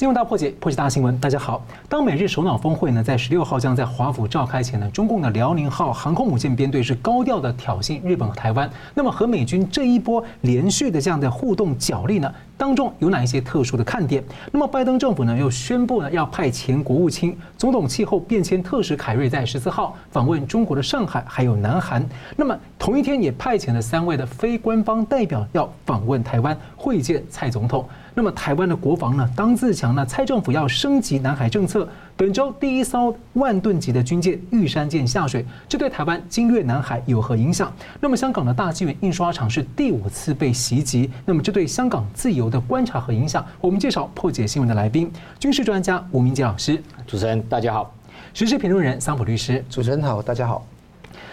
新闻大破解，破解大新闻。大家好，当美日首脑峰会呢在十六号将在华府召开前呢，中共的辽宁号航空母舰编队是高调的挑衅日本和台湾。那么和美军这一波连续的这样的互动角力呢，当中有哪一些特殊的看点？那么拜登政府呢又宣布呢要派前国务卿、总统气候变迁特使凯瑞在十四号访问中国的上海还有南韩。那么同一天也派遣了三位的非官方代表要访问台湾会见蔡总统。那么台湾的国防呢？当自强呢？蔡政府要升级南海政策。本周第一艘万吨级的军舰玉山舰下水，这对台湾经略南海有何影响？那么香港的大纪元印刷厂是第五次被袭击，那么这对香港自由的观察和影响？我们介绍破解新闻的来宾，军事专家吴明杰老师。主持人大家好，时事评论人桑普律师。主持人好，大家好。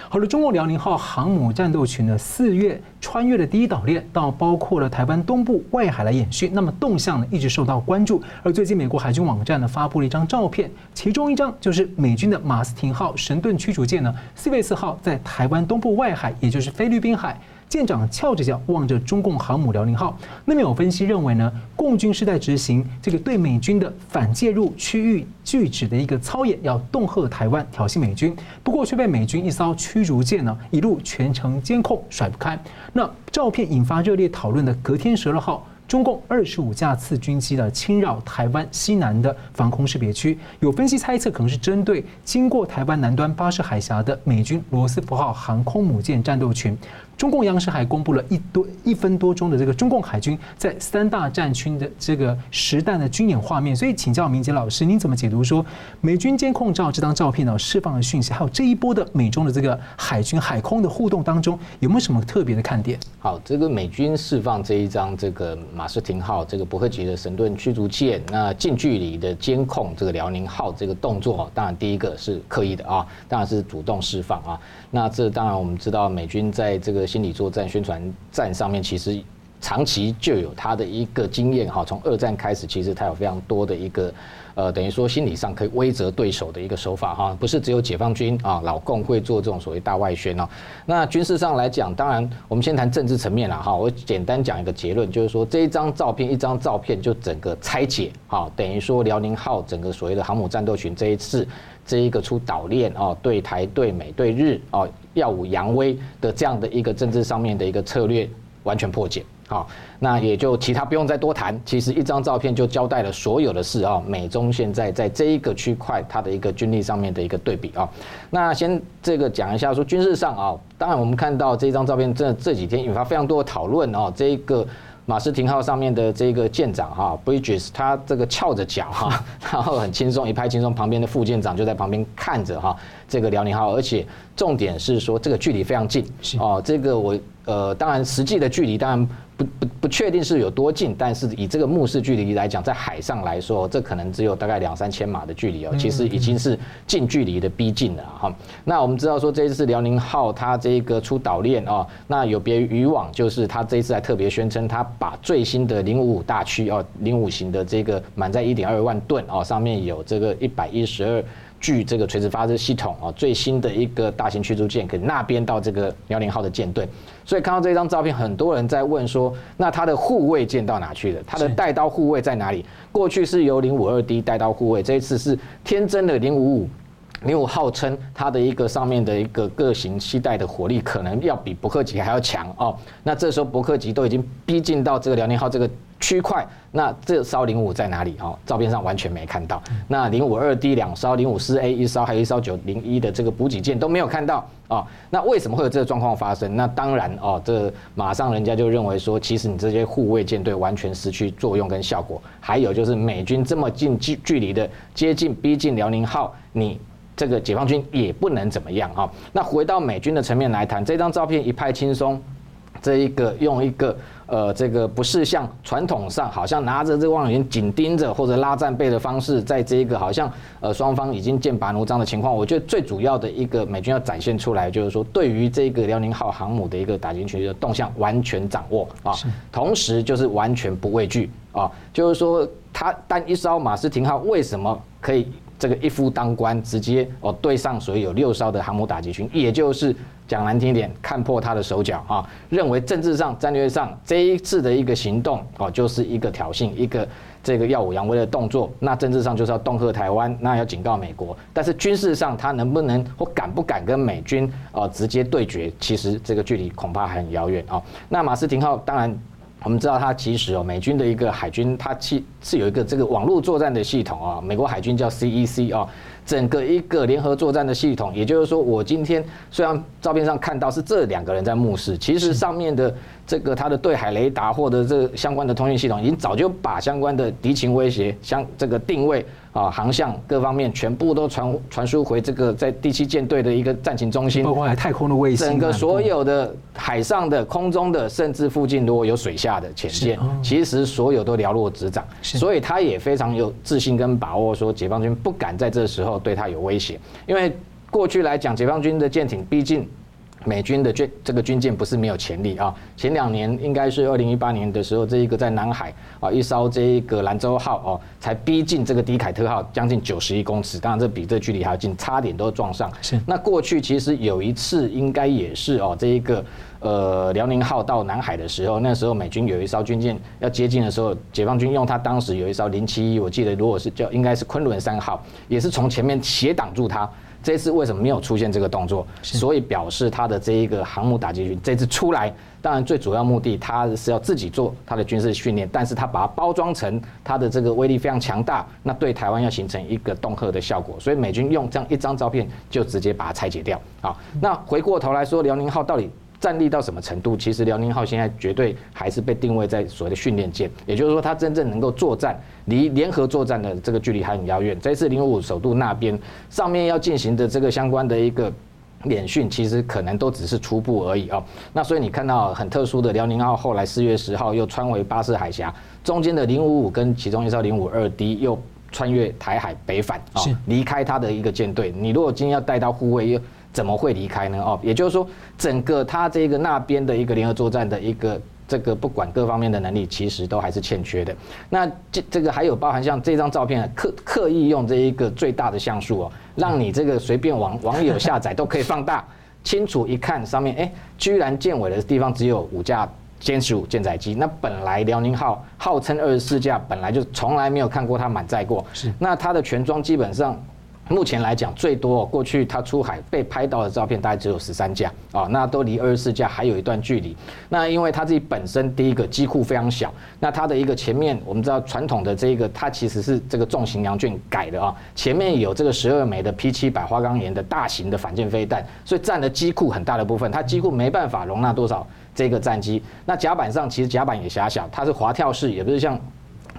好了，中共辽宁号航母战斗群呢，四月穿越了第一岛链，到包括了台湾东部外海来演训，那么动向呢一直受到关注。而最近美国海军网站呢发布了一张照片，其中一张就是美军的马斯廷号神盾驱逐舰呢，四月四号在台湾东部外海，也就是菲律宾海。舰长翘着脚望着中共航母辽宁号，那么有分析认为呢，共军是在执行这个对美军的反介入区域拒止的一个操演，要恫吓台湾，挑衅美军。不过却被美军一艘驱逐舰呢一路全程监控，甩不开。那照片引发热烈讨论的隔天十二号。中共二十五架次军机的侵扰台湾西南的防空识别区，有分析猜测，可能是针对经过台湾南端巴士海峡的美军罗斯福号航空母舰战斗群。中共央视还公布了一多一分多钟的这个中共海军在三大战区的这个实弹的军演画面。所以请教明杰老师，您怎么解读说美军监控照这张照片呢释放的讯息，还有这一波的美中的这个海军海空的互动当中，有没有什么特别的看点？好，这个美军释放这一张这个。马斯廷号这个伯克级的神盾驱逐舰，那近距离的监控这个辽宁号这个动作，当然第一个是刻意的啊，当然是主动释放啊。那这当然我们知道，美军在这个心理作战、宣传战上面，其实长期就有他的一个经验哈。从二战开始，其实他有非常多的一个。呃，等于说心理上可以威慑对手的一个手法哈，不是只有解放军啊，老共会做这种所谓大外宣哦。那军事上来讲，当然我们先谈政治层面了哈。我简单讲一个结论，就是说这一张照片，一张照片就整个拆解啊，等于说辽宁号整个所谓的航母战斗群这一次这一个出岛链哦，对台对美对日哦耀武扬威的这样的一个政治上面的一个策略完全破解。好，那也就其他不用再多谈。其实一张照片就交代了所有的事啊。美中现在在这一个区块，它的一个军力上面的一个对比啊。那先这个讲一下说军事上啊，当然我们看到这张照片，这这几天引发非常多的讨论啊。这一个马斯廷号上面的这个舰长哈，Bridges，他这个翘着脚哈，然后很轻松一拍轻松，旁边的副舰长就在旁边看着哈，这个辽宁号，而且重点是说这个距离非常近哦。这个我呃，当然实际的距离当然。不不不确定是有多近，但是以这个目视距离来讲，在海上来说，这可能只有大概两三千码的距离哦，其实已经是近距离的逼近了哈。那我们知道说，这一次辽宁号它这个出岛链哦，那有别于以往，就是它这一次还特别宣称，它把最新的零五五大驱哦，零五型的这个满载一点二万吨哦，上面有这个一百一十二。据这个垂直发射系统啊，最新的一个大型驱逐舰可以纳编到这个辽宁号的舰队，所以看到这张照片，很多人在问说，那它的护卫舰到哪去了？它的带刀护卫在哪里？过去是由零五二 D 带刀护卫，这一次是天真的零五五，零五号称它的一个上面的一个各型携带的火力可能要比伯克级还要强哦。那这时候伯克级都已经逼近到这个辽宁号这个。区块，那这艘零五在哪里？哈，照片上完全没看到。那零五二 D 两艘，零五四 A 一艘，还有一艘九零一的这个补给舰都没有看到啊。那为什么会有这个状况发生？那当然哦，这马上人家就认为说，其实你这些护卫舰队完全失去作用跟效果。还有就是美军这么近距距离的接近逼近辽宁号，你这个解放军也不能怎么样哈。那回到美军的层面来谈，这张照片一派轻松。这一个用一个呃，这个不是像传统上好像拿着这个望远镜紧盯着或者拉战备的方式，在这一个好像呃双方已经剑拔弩张的情况，我觉得最主要的一个美军要展现出来，就是说对于这个辽宁号航母的一个打击群的动向完全掌握。啊，同时就是完全不畏惧。啊，就是说他单一艘马斯廷号为什么可以这个一夫当关，直接哦对上所以有六艘的航母打击群，也就是。讲难听一点，看破他的手脚啊！认为政治上、战略上这一次的一个行动哦，就是一个挑衅，一个这个耀武扬威的动作，那政治上就是要恫吓台湾，那要警告美国。但是军事上，他能不能或敢不敢跟美军啊直接对决？其实这个距离恐怕还很遥远啊。那马斯廷号当然。我们知道，它其实哦，美军的一个海军，它其是有一个这个网络作战的系统啊。美国海军叫 CEC 啊，整个一个联合作战的系统。也就是说，我今天虽然照片上看到是这两个人在目视，其实上面的。这个他的对海雷达或者这相关的通讯系统，已经早就把相关的敌情威胁、相这个定位啊、航向各方面全部都传传输回这个在第七舰队的一个战情中心，包括太空的卫星，整个所有的海上的、空中的，甚至附近如果有水下的潜舰，其实所有都了落指掌。所以他也非常有自信跟把握，说解放军不敢在这时候对他有威胁，因为过去来讲，解放军的舰艇毕竟。美军的军这个军舰不是没有潜力啊，前两年应该是二零一八年的时候，这一个在南海啊，一艘这一个兰州号哦，才逼近这个迪凯特号将近九十一公尺，当然这比这距离还要近，差点都撞上。是。那过去其实有一次应该也是哦，这一个呃辽宁号到南海的时候，那时候美军有一艘军舰要接近的时候，解放军用它当时有一艘零七一，我记得如果是叫应该是昆仑三号，也是从前面斜挡住它。这次为什么没有出现这个动作？所以表示他的这一个航母打击群这次出来，当然最主要目的他是要自己做他的军事训练，但是他把它包装成他的这个威力非常强大，那对台湾要形成一个恫吓的效果，所以美军用这样一张照片就直接把它拆解掉。好，那回过头来说，辽宁号到底？战力到什么程度？其实辽宁号现在绝对还是被定位在所谓的训练舰，也就是说，它真正能够作战，离联合作战的这个距离还很遥远。这次零五五首都那边上面要进行的这个相关的一个演训，其实可能都只是初步而已哦。那所以你看到很特殊的辽宁号，后来四月十号又穿回巴士海峡，中间的零五五跟其中一艘零五二 D 又穿越台海北返啊，离开它的一个舰队。你如果今天要带到护卫又。怎么会离开呢？哦，也就是说，整个他这个那边的一个联合作战的一个这个不管各方面的能力，其实都还是欠缺的。那这这个还有包含像这张照片，刻刻意用这一个最大的像素哦，让你这个随便网网友下载都可以放大，清楚一看上面，哎，居然舰尾的地方只有五架歼十五舰载机。那本来辽宁号号称二十四架，本来就从来没有看过它满载过。是，那它的全装基本上。目前来讲，最多过去他出海被拍到的照片大概只有十三架啊，那都离二十四架还有一段距离。那因为它自己本身第一个机库非常小，那它的一个前面我们知道传统的这个它其实是这个重型羊圈改的啊，前面有这个十二枚的 P 七百花岗岩的大型的反舰飞弹，所以占了机库很大的部分，它几乎没办法容纳多少这个战机。那甲板上其实甲板也狭小，它是滑跳式，也不是像。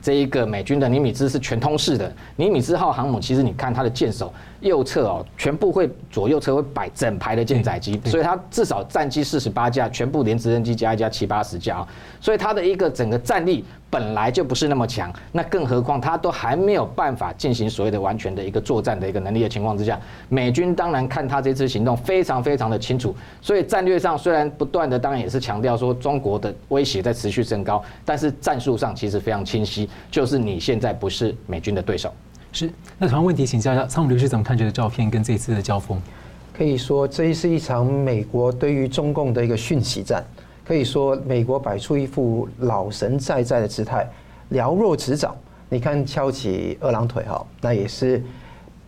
这一个美军的尼米兹是全通式的，尼米兹号航母其实你看它的舰首右侧哦，全部会左右侧会摆整排的舰载机，所以它至少战机四十八架，全部连直升机加一加七八十架啊，所以它的一个整个战力本来就不是那么强，那更何况他都还没有办法进行所谓的完全的一个作战的一个能力的情况之下，美军当然看他这次行动非常非常的清楚，所以战略上虽然不断的当然也是强调说中国的威胁在持续升高，但是战术上其实非常清晰，就是你现在不是美军的对手。是，那同样问题请教一下仓姆律师怎么看这个照片跟这次的交锋？可以说，这是一场美国对于中共的一个讯息战。可以说，美国摆出一副老神在在的姿态，了若指掌。你看，翘起二郎腿哈，那也是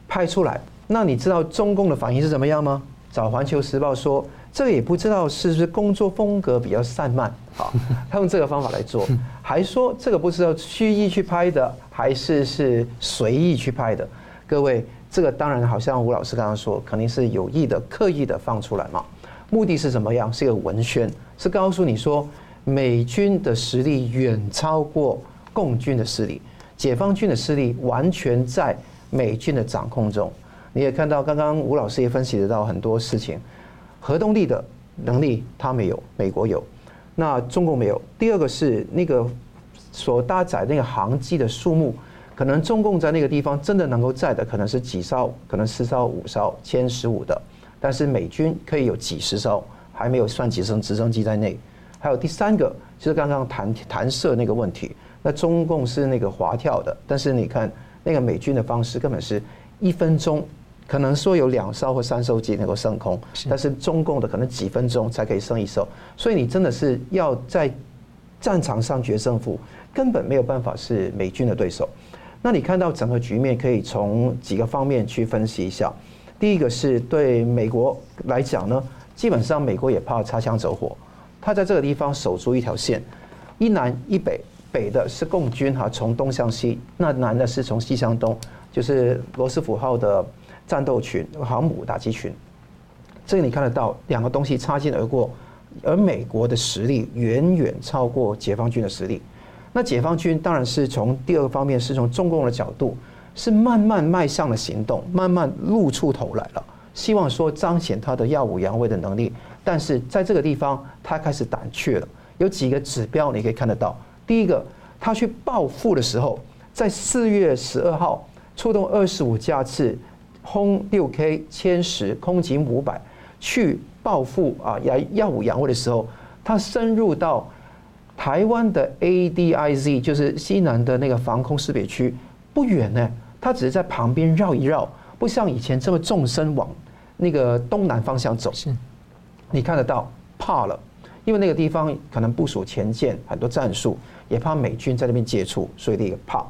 拍出来。那你知道中共的反应是怎么样吗？找《环球时报》说，这个也不知道是不是工作风格比较散漫，好，他用这个方法来做，还说这个不知道蓄意去拍的，还是是随意去拍的。各位，这个当然好像吴老师刚刚说，肯定是有意的、刻意的放出来嘛。目的是怎么样？是一个文宣，是告诉你说，美军的实力远超过共军的实力，解放军的实力完全在美军的掌控中。你也看到，刚刚吴老师也分析得到很多事情。核动力的能力，他没有，美国有，那中共没有。第二个是那个所搭载那个航机的数目，可能中共在那个地方真的能够载的可能是几艘，可能四艘、五艘、歼十五的，但是美军可以有几十艘，还没有算几艘直升机在内。还有第三个就是刚刚弹弹射那个问题，那中共是那个滑跳的，但是你看那个美军的方式根本是一分钟。可能说有两艘或三艘机能够升空，但是中共的可能几分钟才可以升一艘，所以你真的是要在战场上决胜负，根本没有办法是美军的对手。那你看到整个局面，可以从几个方面去分析一下。第一个是对美国来讲呢，基本上美国也怕擦枪走火，他在这个地方守住一条线，一南一北，北的是共军哈，从东向西；那南的是从西向东，就是罗斯福号的战斗群、航母打击群。这个你看得到，两个东西擦肩而过，而美国的实力远远超过解放军的实力。那解放军当然是从第二个方面，是从中共的角度，是慢慢迈向了行动，慢慢露出头来了，希望说彰显他的耀武扬威的能力。但是在这个地方，他开始胆怯了。有几个指标你可以看得到。第一个，他去报复的时候，在四月十二号出动二十五架次轰六 K 歼十空警五百去报复啊，来耀武扬威的时候，他深入到。台湾的 ADIZ 就是西南的那个防空识别区不远呢，他只是在旁边绕一绕，不像以前这么纵深往那个东南方向走。是，你看得到怕了，因为那个地方可能部署前线很多战术，也怕美军在那边接触，所以第一个怕。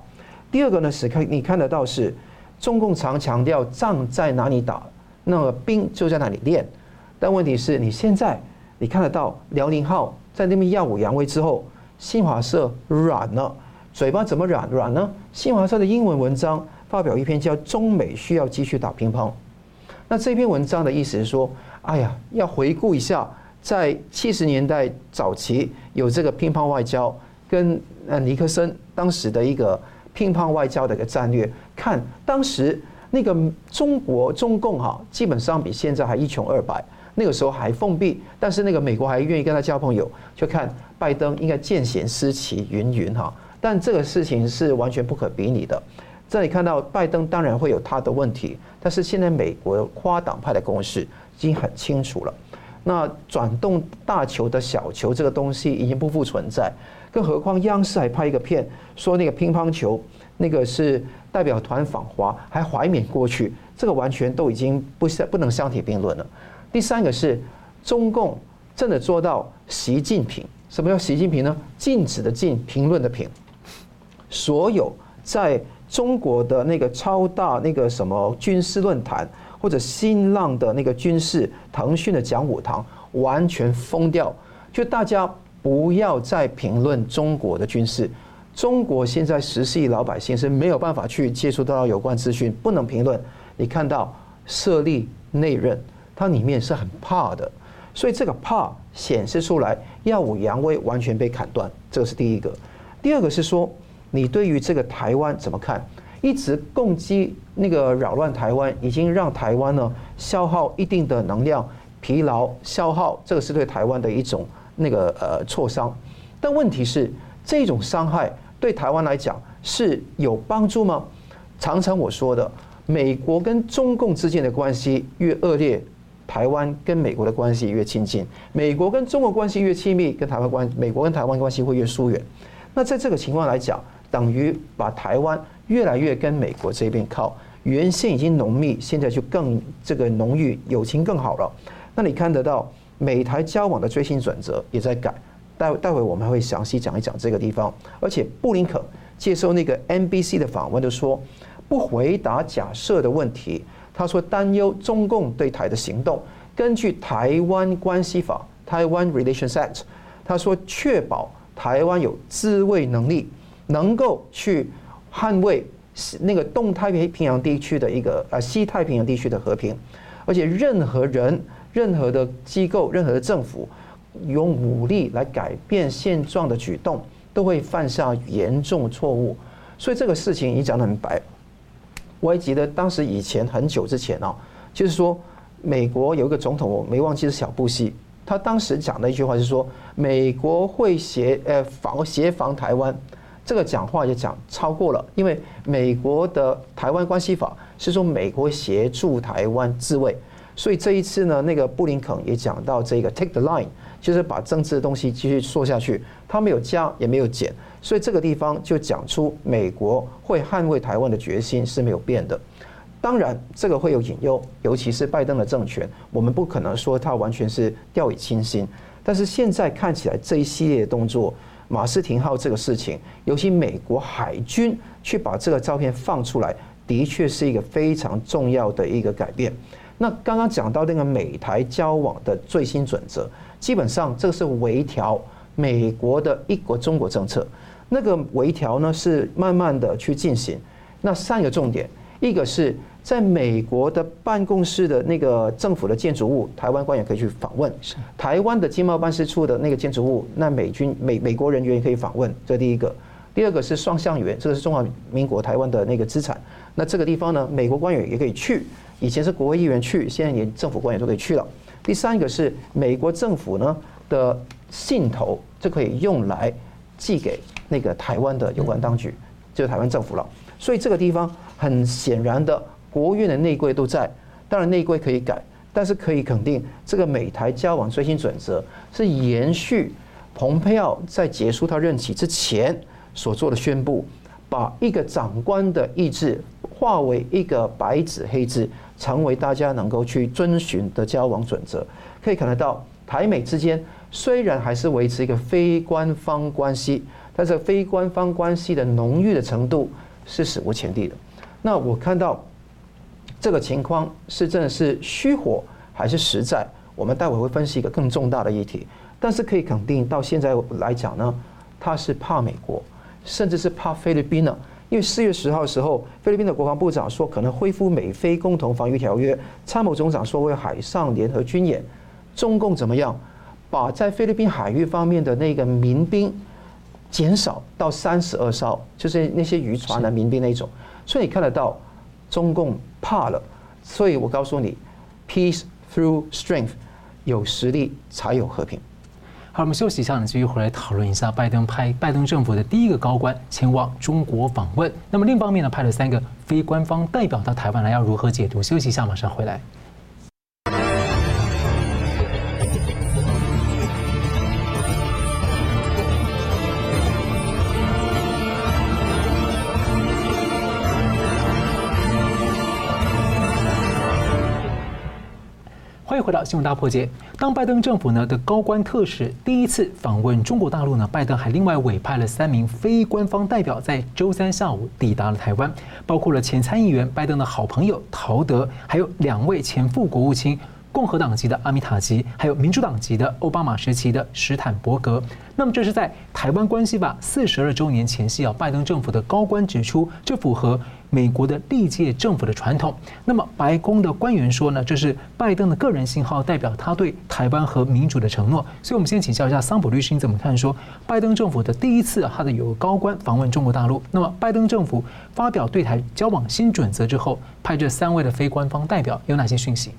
第二个呢是看你看得到是中共常强调仗在哪里打，那个兵就在哪里练，但问题是你现在你看得到辽宁号。在那边耀武扬威之后，新华社软了，嘴巴怎么软软呢？新华社的英文文章发表一篇叫《中美需要继续打乒乓》，那这篇文章的意思是说，哎呀，要回顾一下，在七十年代早期有这个乒乓外交，跟呃尼克森当时的一个乒乓外交的一个战略，看当时那个中国中共哈，基本上比现在还一穷二白。那个时候还封闭，但是那个美国还愿意跟他交朋友，就看拜登应该见贤思齐云云哈。但这个事情是完全不可比拟的。这里看到拜登当然会有他的问题，但是现在美国跨党派的共识已经很清楚了。那转动大球的小球这个东西已经不复存在，更何况央视还拍一个片说那个乒乓球那个是代表团访华还怀缅过去，这个完全都已经不相不能相提并论了。第三个是中共真的做到习近平，什么叫习近平呢？禁止的禁，评论的评。所有在中国的那个超大那个什么军事论坛，或者新浪的那个军事，腾讯的讲武堂，完全封掉，就大家不要再评论中国的军事。中国现在十四亿老百姓是没有办法去接触到有关资讯，不能评论。你看到设立内任。它里面是很怕的，所以这个怕显示出来，耀武扬威完全被砍断，这是第一个。第二个是说，你对于这个台湾怎么看？一直攻击那个扰乱台湾，已经让台湾呢消耗一定的能量、疲劳、消耗，这个是对台湾的一种那个呃挫伤。但问题是，这种伤害对台湾来讲是有帮助吗？常常我说的，美国跟中共之间的关系越恶劣。台湾跟美国的关系越亲近，美国跟中国关系越亲密，跟台湾关美国跟台湾关系会越疏远。那在这个情况来讲，等于把台湾越来越跟美国这边靠，原先已经浓密，现在就更这个浓郁，友情更好了。那你看得到美台交往的最新准则也在改，待待会我们还会详细讲一讲这个地方。而且布林肯接受那个 NBC 的访问就说，不回答假设的问题。他说担忧中共对台的行动，根据台湾关系法（台湾 Relations Act），他说确保台湾有自卫能力，能够去捍卫那个东太平洋地区的一个呃西太平洋地区的和平，而且任何人、任何的机构、任何的政府用武力来改变现状的举动，都会犯下严重错误。所以这个事情你讲得很白。我还记得当时以前很久之前啊，就是说美国有一个总统，我没忘记是小布希，他当时讲的一句话是说，美国会协呃防协防台湾，这个讲话也讲超过了，因为美国的台湾关系法是说美国协助台湾自卫，所以这一次呢，那个布林肯也讲到这个 take the line，就是把政治的东西继续说下去，他没有加也没有减。所以这个地方就讲出美国会捍卫台湾的决心是没有变的。当然，这个会有隐忧，尤其是拜登的政权，我们不可能说他完全是掉以轻心。但是现在看起来这一系列的动作，马斯廷号这个事情，尤其美国海军去把这个照片放出来，的确是一个非常重要的一个改变。那刚刚讲到那个美台交往的最新准则，基本上这个是微调美国的一国中国政策。那个微调呢是慢慢的去进行。那三个重点，一个是。在美国的办公室的那个政府的建筑物，台湾官员可以去访问；台湾的经贸办事处的那个建筑物，那美军美美国人员也可以访问。这第一个，第二个是双向园，这个是中华民国台湾的那个资产。那这个地方呢，美国官员也可以去，以前是国会议员去，现在连政府官员都可以去了。第三个是美国政府呢的信头，就可以用来寄给那个台湾的有关当局，就是台湾政府了。所以这个地方很显然的。国务院的内规都在，当然内规可以改，但是可以肯定，这个美台交往最新准则是延续蓬佩奥在结束他任期之前所做的宣布，把一个长官的意志化为一个白纸黑字，成为大家能够去遵循的交往准则。可以看得到，台美之间虽然还是维持一个非官方关系，但是非官方关系的浓郁的程度是史无前例的。那我看到。这个情况是真的是虚火还是实在？我们待会会分析一个更重大的议题。但是可以肯定，到现在来讲呢，他是怕美国，甚至是怕菲律宾呢。因为四月十号的时候，菲律宾的国防部长说可能恢复美菲共同防御条约，参谋总长说为海上联合军演。中共怎么样？把在菲律宾海域方面的那个民兵减少到三十二艘，就是那些渔船的民兵那种。所以你看得到。中共怕了，所以我告诉你，peace through strength，有实力才有和平。好，我们休息一下，呢，继续回来讨论一下拜登派拜登政府的第一个高官前往中国访问。那么另一方面呢，派了三个非官方代表到台湾来，要如何解读？休息一下，马上回来。回到新闻大破解。当拜登政府呢的高官特使第一次访问中国大陆呢，拜登还另外委派了三名非官方代表，在周三下午抵达了台湾，包括了前参议员拜登的好朋友陶德，还有两位前副国务卿。共和党籍的阿米塔吉，还有民主党籍的奥巴马时期的史坦伯格。那么这是在台湾关系法四十二周年前夕啊，拜登政府的高官指出，这符合美国的历届政府的传统。那么白宫的官员说呢，这是拜登的个人信号，代表他对台湾和民主的承诺。所以，我们先请教一下桑普律师，你怎么看？说拜登政府的第一次，他的有高官访问中国大陆。那么，拜登政府发表对台交往新准则之后，派这三位的非官方代表有哪些讯息？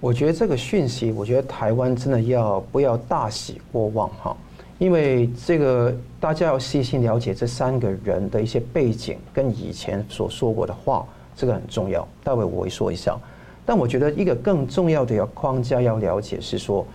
我觉得这个讯息，我觉得台湾真的要不要大喜过望哈？因为这个大家要细心了解这三个人的一些背景跟以前所说过的话，这个很重要。待会我会说一下。但我觉得一个更重要的要框架要了解是说，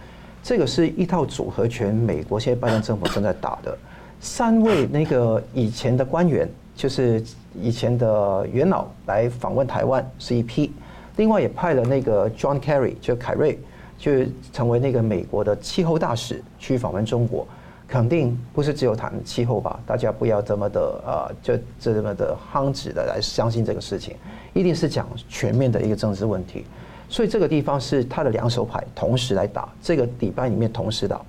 这个是一套组合拳，美国现在拜登政府正在打的。三位那个以前的官员，就是以前的元老来访问台湾是一批。另外也派了那个 John Kerry，就凯瑞，就成为那个美国的气候大使去访问中国，肯定不是只有谈气候吧？大家不要这么的呃，就这么的夯直的来相信这个事情，一定是讲全面的一个政治问题。所以这个地方是他的两手牌同时来打，这个礼拜里面同时打。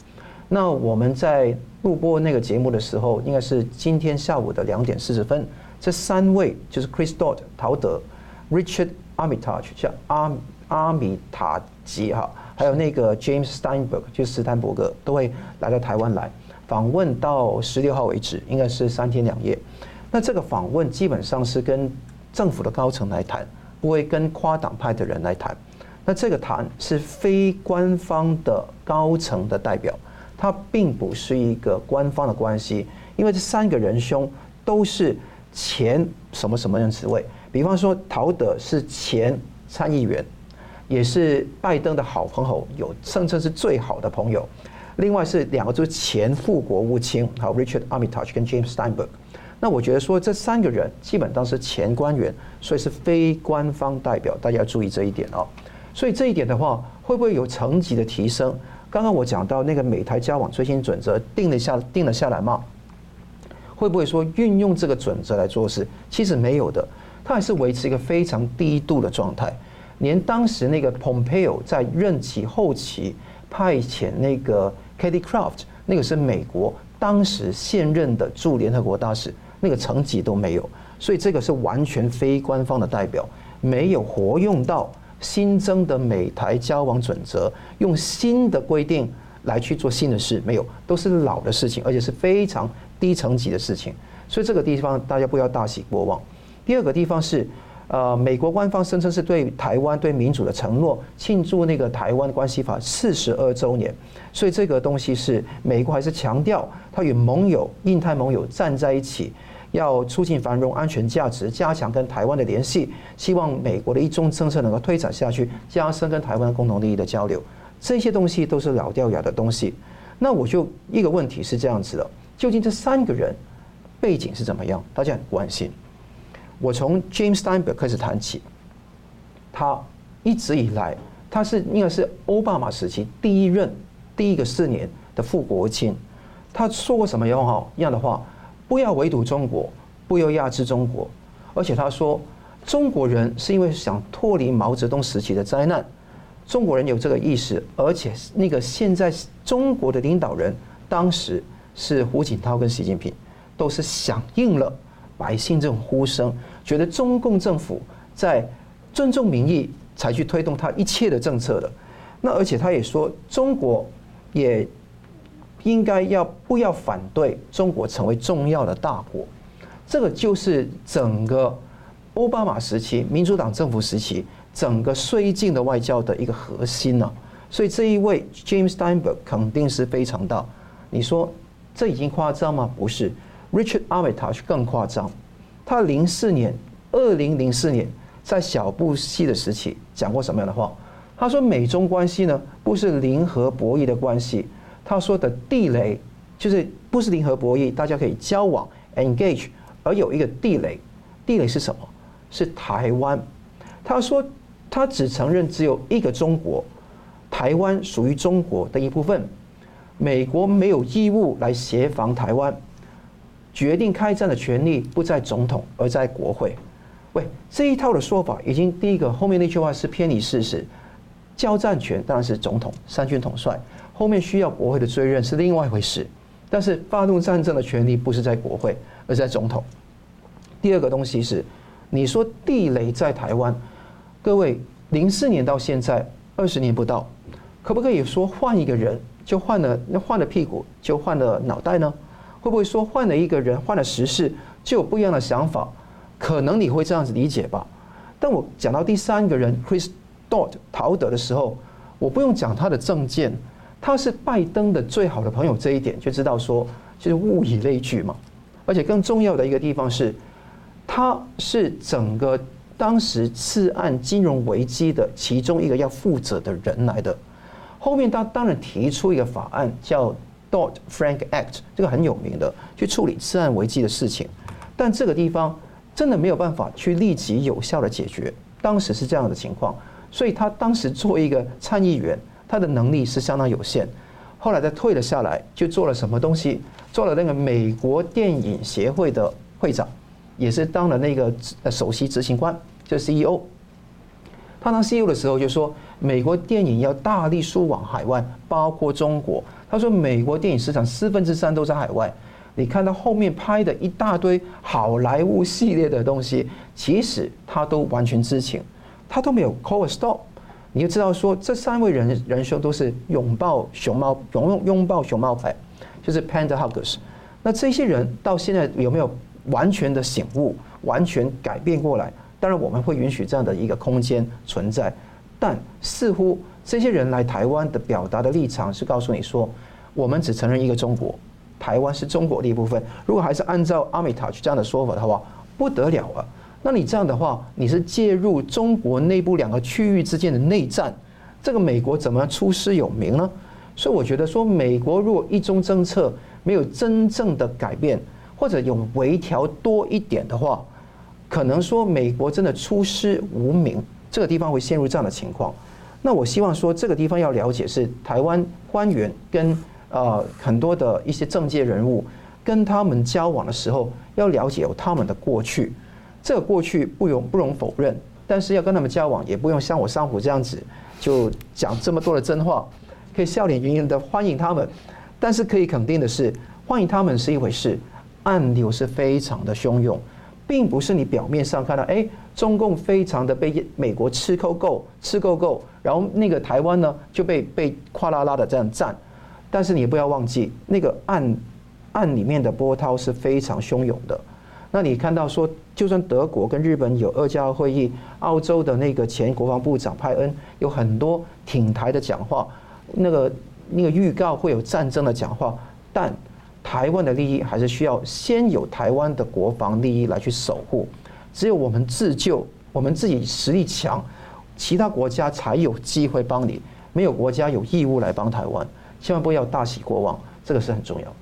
那我们在录播那个节目的时候，应该是今天下午的两点四十分，这三位就是 Chris Dodd 陶德、Richard。Armitage 叫阿阿米塔吉哈，还有那个 James Steinberg，就是斯坦伯格，都会来到台湾来访问，到十六号为止，应该是三天两夜。那这个访问基本上是跟政府的高层来谈，不会跟跨党派的人来谈。那这个谈是非官方的高层的代表，他并不是一个官方的关系，因为这三个人兄都是前什么什么人职位。比方说，陶德是前参议员，也是拜登的好朋友，有甚至是最好的朋友。另外是两个就是前副国务卿，好，Richard Armitage 跟 James Steinberg。那我觉得说这三个人基本当时前官员，所以是非官方代表，大家要注意这一点哦。所以这一点的话，会不会有层级的提升？刚刚我讲到那个美台交往最新准则定了下定了下来吗？会不会说运用这个准则来做事？其实没有的，他还是维持一个非常低度的状态。连当时那个 Pompeo 在任期后期派遣那个 Katie Craft，那个是美国当时现任的驻联合国大使，那个层级都没有。所以这个是完全非官方的代表，没有活用到新增的美台交往准则，用新的规定来去做新的事，没有，都是老的事情，而且是非常。低层级的事情，所以这个地方大家不要大喜过望。第二个地方是，呃，美国官方声称是对台湾对民主的承诺，庆祝那个台湾关系法四十二周年，所以这个东西是美国还是强调他与盟友、印太盟友站在一起，要促进繁荣、安全价值，加强跟台湾的联系，希望美国的一中政策能够推展下去，加深跟台湾共同利益的交流。这些东西都是老掉牙的东西。那我就一个问题是这样子的。究竟这三个人背景是怎么样？大家很关心。我从 James Steinberg 开始谈起，他一直以来他是应该是奥巴马时期第一任第一个四年的副国务卿。他说过什么样哈样的话？不要围堵中国，不要压制中国。而且他说，中国人是因为想脱离毛泽东时期的灾难，中国人有这个意识，而且那个现在中国的领导人当时。是胡锦涛跟习近平，都是响应了百姓这种呼声，觉得中共政府在尊重民意才去推动他一切的政策的。那而且他也说，中国也应该要不要反对中国成为重要的大国？这个就是整个奥巴马时期、民主党政府时期整个绥靖的外交的一个核心呢。所以这一位 James Steinberg 肯定是非常大。你说？这已经夸张吗？不是，Richard Armitage 更夸张。他零四年，二零零四年，在小布希的时期讲过什么样的话？他说美中关系呢，不是零和博弈的关系。他说的地雷就是不是零和博弈，大家可以交往 engage，而有一个地雷，地雷是什么？是台湾。他说他只承认只有一个中国，台湾属于中国的一部分。美国没有义务来协防台湾，决定开战的权利不在总统，而在国会。喂，这一套的说法已经第一个后面那句话是偏离事实，交战权当然是总统三军统帅，后面需要国会的追认是另外一回事。但是发动战争的权利不是在国会，而在总统。第二个东西是，你说地雷在台湾，各位零四年到现在二十年不到，可不可以说换一个人？就换了，那换了屁股就换了脑袋呢？会不会说换了一个人，换了时事就有不一样的想法？可能你会这样子理解吧。但我讲到第三个人 Chris Dodd 陶德的时候，我不用讲他的政见，他是拜登的最好的朋友，这一点就知道说，就是物以类聚嘛。而且更重要的一个地方是，他是整个当时次按金融危机的其中一个要负责的人来的。后面他当然提出一个法案，叫 Dodd-Frank Act，这个很有名的，去处理次按危机的事情。但这个地方真的没有办法去立即有效的解决。当时是这样的情况，所以他当时作为一个参议员，他的能力是相当有限。后来他退了下来，就做了什么东西？做了那个美国电影协会的会长，也是当了那个首席执行官，就是 CEO。他当 CEO 的时候就说。美国电影要大力输往海外，包括中国。他说，美国电影市场四分之三都在海外。你看到后面拍的一大堆好莱坞系列的东西，其实他都完全知情，他都没有 call a stop。你就知道说，这三位人人兄都是拥抱熊猫，拥拥抱熊猫派，就是 Panda Huggers。那这些人到现在有没有完全的醒悟，完全改变过来？当然，我们会允许这样的一个空间存在。但似乎这些人来台湾的表达的立场是告诉你说，我们只承认一个中国，台湾是中国的一部分。如果还是按照阿米塔去这样的说法的话，不得了啊！那你这样的话，你是介入中国内部两个区域之间的内战，这个美国怎么出师有名呢？所以我觉得说，美国如果一中政策没有真正的改变，或者有微调多一点的话，可能说美国真的出师无名。这个地方会陷入这样的情况，那我希望说这个地方要了解是台湾官员跟呃很多的一些政界人物跟他们交往的时候，要了解有他们的过去，这个过去不容不容否认，但是要跟他们交往，也不用像我上虎这样子就讲这么多的真话，可以笑脸盈盈的欢迎他们，但是可以肯定的是，欢迎他们是一回事，暗流是非常的汹涌。并不是你表面上看到，哎，中共非常的被美国吃够够，吃够够，然后那个台湾呢就被被哗啦啦的这样赞，但是你不要忘记，那个暗暗里面的波涛是非常汹涌的。那你看到说，就算德国跟日本有二加二会议，澳洲的那个前国防部长派恩有很多挺台的讲话，那个那个预告会有战争的讲话，但。台湾的利益还是需要先有台湾的国防利益来去守护，只有我们自救，我们自己实力强，其他国家才有机会帮你。没有国家有义务来帮台湾，千万不要大喜过望，这个是很重要。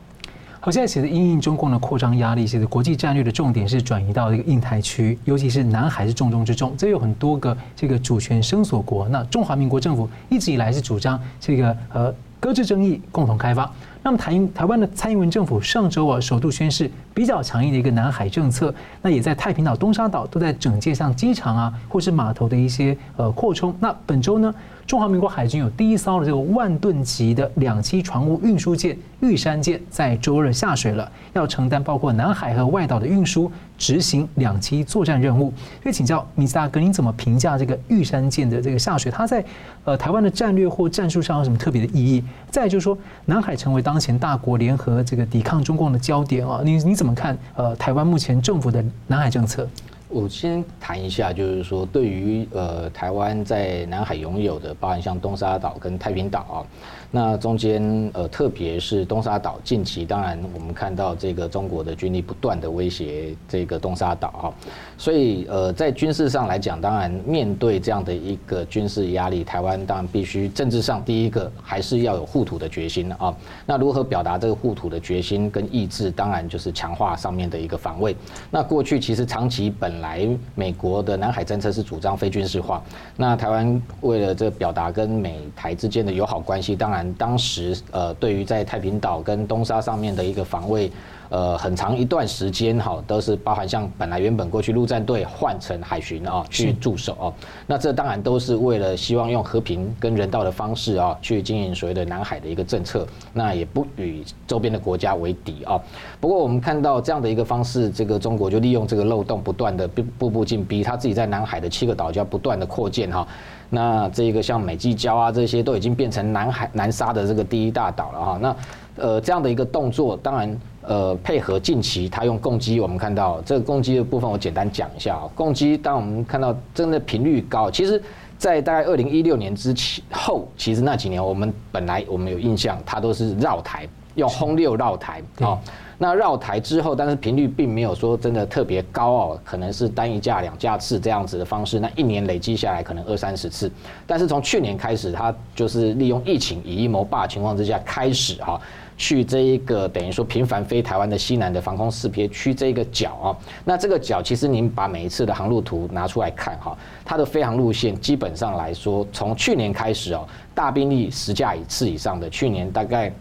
好，现在其实因应中共的扩张压力，其实国际战略的重点是转移到这个印太区，尤其是南海是重中之重。这有很多个这个主权声索国，那中华民国政府一直以来是主张这个呃搁置争议，共同开发。那么台台湾的蔡英文政府上周啊，首度宣示比较强硬的一个南海政策，那也在太平岛、东沙岛都在整建像机场啊，或是码头的一些呃扩充。那本周呢，中华民国海军有第一艘的这个万吨级的两栖船坞运输舰玉山舰在周二下水了，要承担包括南海和外岛的运输，执行两栖作战任务。所以请教米斯大哥，您怎么评价这个玉山舰的这个下水？它在呃台湾的战略或战术上有什么特别的意义？再就是说，南海成为当前大国联合这个抵抗中共的焦点啊，你你怎么看？呃，台湾目前政府的南海政策？我先谈一下，就是说，对于呃台湾在南海拥有的，包含像东沙岛跟太平岛。那中间呃，特别是东沙岛，近期当然我们看到这个中国的军力不断的威胁这个东沙岛啊，所以呃，在军事上来讲，当然面对这样的一个军事压力，台湾当然必须政治上第一个还是要有护土的决心啊。那如何表达这个护土的决心跟意志？当然就是强化上面的一个防卫。那过去其实长期本来美国的南海政策是主张非军事化，那台湾为了这表达跟美台之间的友好关系，当然。当时呃，对于在太平岛跟东沙上面的一个防卫，呃，很长一段时间哈，都是包含像本来原本过去陆战队换成海巡啊去驻守哦，那这当然都是为了希望用和平跟人道的方式啊去经营所谓的南海的一个政策，那也不与周边的国家为敌啊。不过我们看到这样的一个方式，这个中国就利用这个漏洞，不断的步步进逼，他自己在南海的七个岛就要不断的扩建哈。那这个像美济礁啊，这些都已经变成南海南沙的这个第一大岛了哈。那呃这样的一个动作，当然呃配合近期他用共机，我们看到这个共机的部分，我简单讲一下啊。共机当我们看到真的频率高，其实，在大概二零一六年之前后，其实那几年我们本来我们有印象，它都是绕台用轰六绕台啊。那绕台之后，但是频率并没有说真的特别高哦，可能是单一架、两架次这样子的方式。那一年累积下来可能二三十次，但是从去年开始，它就是利用疫情以一谋霸情况之下开始哈，去这一个等于说频繁飞台湾的西南的防空识别区这一个角啊。那这个角其实您把每一次的航路图拿出来看哈，它的飞航路线基本上来说，从去年开始哦，大兵力十架一次以上的，去年大概。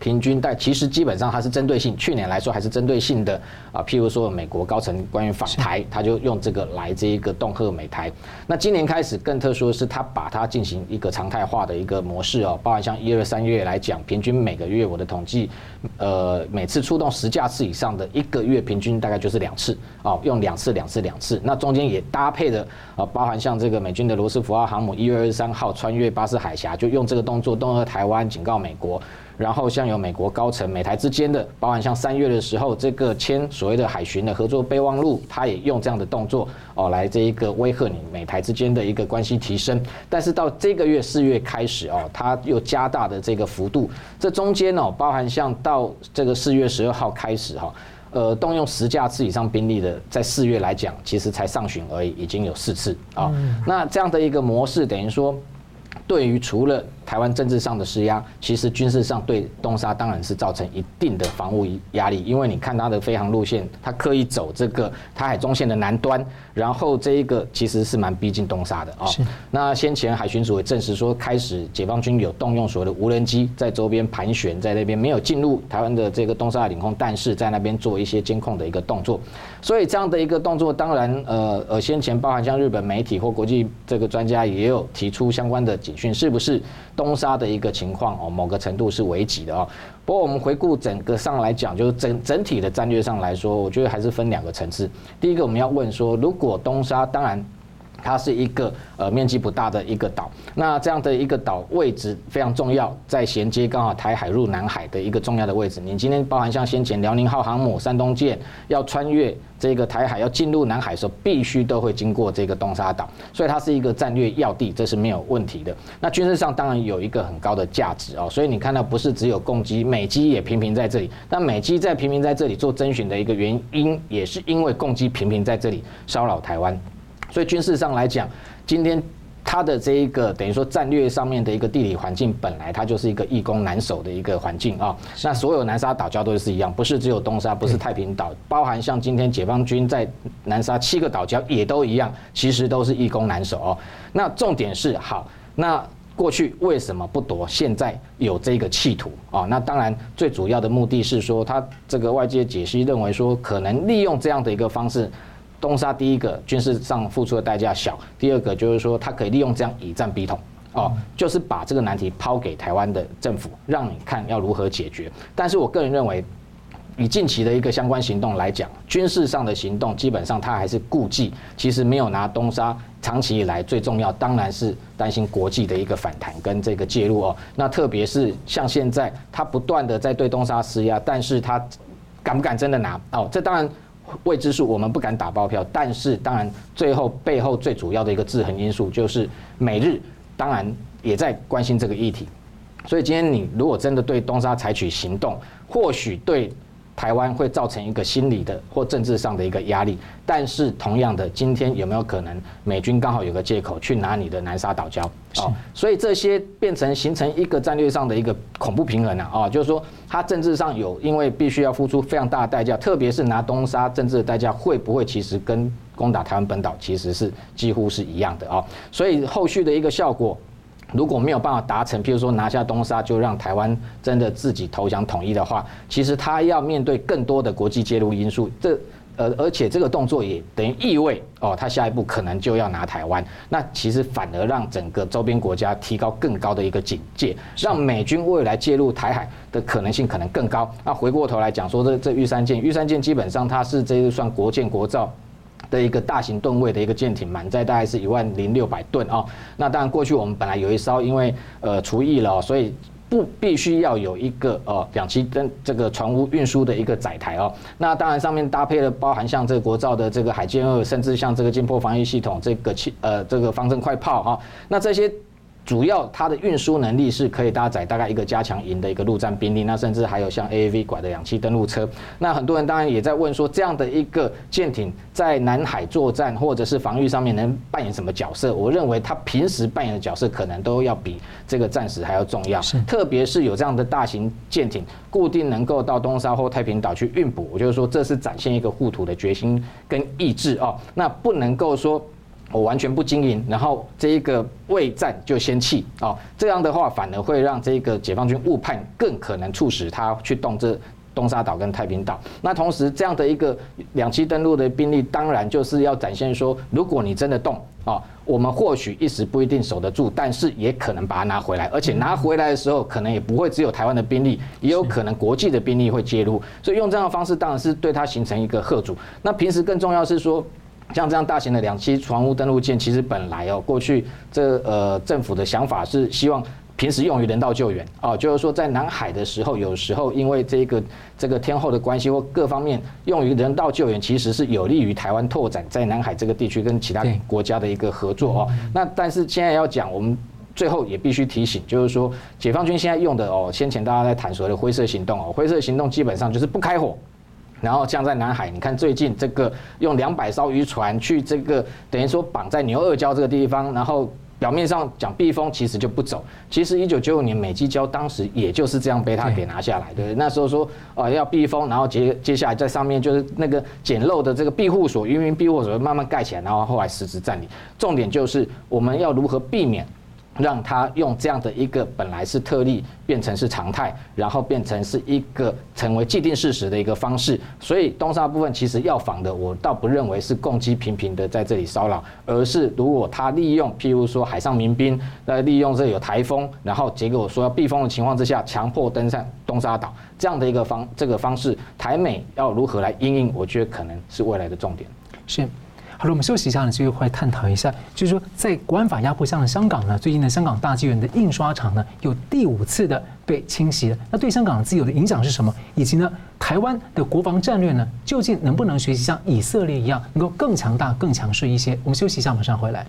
平均，但其实基本上它是针对性。去年来说还是针对性的啊，譬如说美国高层关于访台，他就用这个来这一个恫吓美台。那今年开始更特殊的是，他把它进行一个常态化的一个模式哦，包含像一二三月来讲，平均每个月我的统计，呃，每次出动十架次以上的一个月平均大概就是两次哦，用两次两次两次。那中间也搭配的啊，包含像这个美军的罗斯福号航母一月二十三号穿越巴士海峡，就用这个动作恫吓台湾，警告美国。然后像有美国高层、美台之间的，包含像三月的时候，这个签所谓的海巡的合作备忘录，他也用这样的动作哦，来这一个威吓你美台之间的一个关系提升。但是到这个月四月开始哦，他又加大的这个幅度，这中间哦，包含像到这个四月十二号开始哈，呃，动用十架次以上兵力的，在四月来讲，其实才上旬而已，已经有四次啊。那这样的一个模式，等于说。对于除了台湾政治上的施压，其实军事上对东沙当然是造成一定的防务压力，因为你看它的飞航路线，它刻意走这个台海中线的南端，然后这一个其实是蛮逼近东沙的啊。那先前海巡署也证实说，开始解放军有动用所谓的无人机在周边盘旋，在那边没有进入台湾的这个东沙领空，但是在那边做一些监控的一个动作。所以这样的一个动作，当然呃呃，先前包含像日本媒体或国际这个专家也有提出相关的警讯，是不是东沙的一个情况哦，某个程度是危急的哦。不过我们回顾整个上来讲，就是整整体的战略上来说，我觉得还是分两个层次。第一个，我们要问说，如果东沙，当然。它是一个呃面积不大的一个岛，那这样的一个岛位置非常重要，在衔接刚好台海入南海的一个重要的位置。你今天包含像先前辽宁号航母、山东舰要穿越这个台海要进入南海的时候，必须都会经过这个东沙岛，所以它是一个战略要地，这是没有问题的。那军事上当然有一个很高的价值哦，所以你看到不是只有共机，美机也频频在这里。那美机在频频在这里做征询的一个原因，也是因为共机频频在这里骚扰台湾。所以军事上来讲，今天它的这一个等于说战略上面的一个地理环境，本来它就是一个易攻难守的一个环境啊。那所有南沙岛礁都是一样，不是只有东沙，不是太平岛，包含像今天解放军在南沙七个岛礁也都一样，其实都是易攻难守哦。那重点是好，那过去为什么不夺？现在有这个企图啊？那当然最主要的目的是说，他这个外界解析认为说，可能利用这样的一个方式。东沙第一个军事上付出的代价小，第二个就是说它可以利用这样以战逼统，哦，就是把这个难题抛给台湾的政府，让你看要如何解决。但是我个人认为，以近期的一个相关行动来讲，军事上的行动基本上他还是顾忌，其实没有拿东沙。长期以来最重要当然是担心国际的一个反弹跟这个介入哦。那特别是像现在他不断的在对东沙施压，但是他敢不敢真的拿？哦，这当然。未知数，我们不敢打包票。但是，当然，最后背后最主要的一个制衡因素，就是美日当然也在关心这个议题。所以，今天你如果真的对东沙采取行动，或许对。台湾会造成一个心理的或政治上的一个压力，但是同样的，今天有没有可能美军刚好有个借口去拿你的南沙岛礁？哦，所以这些变成形成一个战略上的一个恐怖平衡了啊！就是说，它政治上有因为必须要付出非常大的代价，特别是拿东沙政治的代价，会不会其实跟攻打台湾本岛其实是几乎是一样的啊？所以后续的一个效果。如果没有办法达成，譬如说拿下东沙就让台湾真的自己投降统一的话，其实他要面对更多的国际介入因素。这呃，而且这个动作也等于意味哦，他下一步可能就要拿台湾。那其实反而让整个周边国家提高更高的一个警戒，让美军未来介入台海的可能性可能更高。那回过头来讲说，这这玉山舰，玉山舰基本上它是这一算国建国造。的一个大型吨位的一个舰艇，满载大概是一万零六百吨啊。那当然，过去我们本来有一艘，因为呃除役了，所以不必须要有一个呃两栖登这个船坞运输的一个载台哦。那当然上面搭配了包含像这个国造的这个海剑二，甚至像这个舰破防御系统，这个气呃这个方阵快炮哈。那这些。主要它的运输能力是可以搭载大概一个加强营的一个陆战兵力，那甚至还有像 AAV 拐的两栖登陆车。那很多人当然也在问说，这样的一个舰艇在南海作战或者是防御上面能扮演什么角色？我认为它平时扮演的角色可能都要比这个战时还要重要。特别是有这样的大型舰艇固定能够到东沙或太平岛去运补，我就是说这是展现一个护土的决心跟意志哦。那不能够说。我完全不经营，然后这一个未战就先弃哦，这样的话反而会让这个解放军误判，更可能促使他去动这东沙岛跟太平岛。那同时这样的一个两栖登陆的兵力，当然就是要展现说，如果你真的动啊，我们或许一时不一定守得住，但是也可能把它拿回来，而且拿回来的时候，可能也不会只有台湾的兵力，也有可能国际的兵力会介入。所以用这样的方式，当然是对它形成一个吓阻。那平时更重要是说。像这样大型的两栖船坞登陆舰，其实本来哦，过去这呃政府的想法是希望平时用于人道救援哦，就是说在南海的时候，有时候因为这个这个天候的关系或各方面用于人道救援，其实是有利于台湾拓展在南海这个地区跟其他国家的一个合作哦。那但是现在要讲，我们最后也必须提醒，就是说解放军现在用的哦，先前大家在谈所谓的灰色行动哦，灰色行动基本上就是不开火。然后像在南海，你看最近这个用两百艘渔船去这个等于说绑在牛二礁这个地方，然后表面上讲避风，其实就不走。其实一九九五年美基礁当时也就是这样被他给拿下来，对，对，那时候说啊要避风，然后接接下来在上面就是那个简陋的这个庇护所，渔民庇护所慢慢盖起来，然后后来实质占领。重点就是我们要如何避免。让他用这样的一个本来是特例变成是常态，然后变成是一个成为既定事实的一个方式。所以东沙部分其实要防的，我倒不认为是共机频频的在这里骚扰，而是如果他利用譬如说海上民兵来利用这有台风，然后结果说要避风的情况之下，强迫登上东沙岛这样的一个方这个方式，台美要如何来应应，我觉得可能是未来的重点。是。好了，我们休息一下呢，继续会探讨一下，就是说，在国安法压迫下的香港呢，最近的香港大纪元的印刷厂呢，有第五次的被侵袭了。那对香港自由的影响是什么？以及呢，台湾的国防战略呢，究竟能不能学习像以色列一样，能够更强大、更强势一些？我们休息一下，马上回来。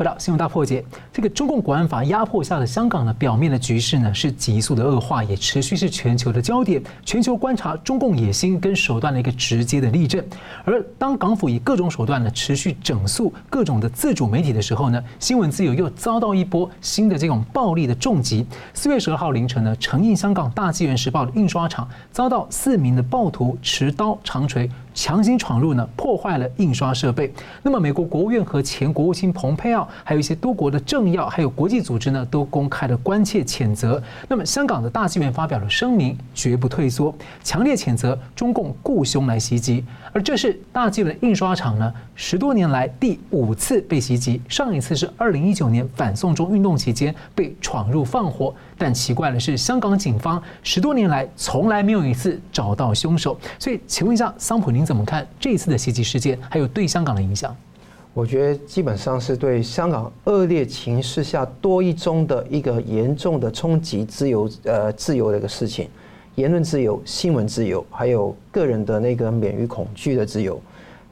回到新闻大破解，这个中共国安法压迫下的香港的表面的局势呢，是急速的恶化，也持续是全球的焦点，全球观察中共野心跟手段的一个直接的例证。而当港府以各种手段呢，持续整肃各种的自主媒体的时候呢，新闻自由又遭到一波新的这种暴力的重击。四月十二号凌晨呢，承印香港大纪元时报的印刷厂遭到四名的暴徒持刀长锤。强行闯入呢，破坏了印刷设备。那么，美国国务院和前国务卿蓬佩奥，还有一些多国的政要，还有国际组织呢，都公开了关切谴责。那么，香港的大纪元发表了声明，绝不退缩，强烈谴责中共雇凶来袭击。而这是大纪元的印刷厂呢，十多年来第五次被袭击。上一次是二零一九年反送中运动期间被闯入放火。但奇怪的是，香港警方十多年来从来没有一次找到凶手。所以，请问一下桑普，您怎么看这一次的袭击事件，还有对香港的影响？我觉得基本上是对香港恶劣情势下多一宗的一个严重的冲击自由，呃，自由的一个事情。言论自由、新闻自由，还有个人的那个免于恐惧的自由。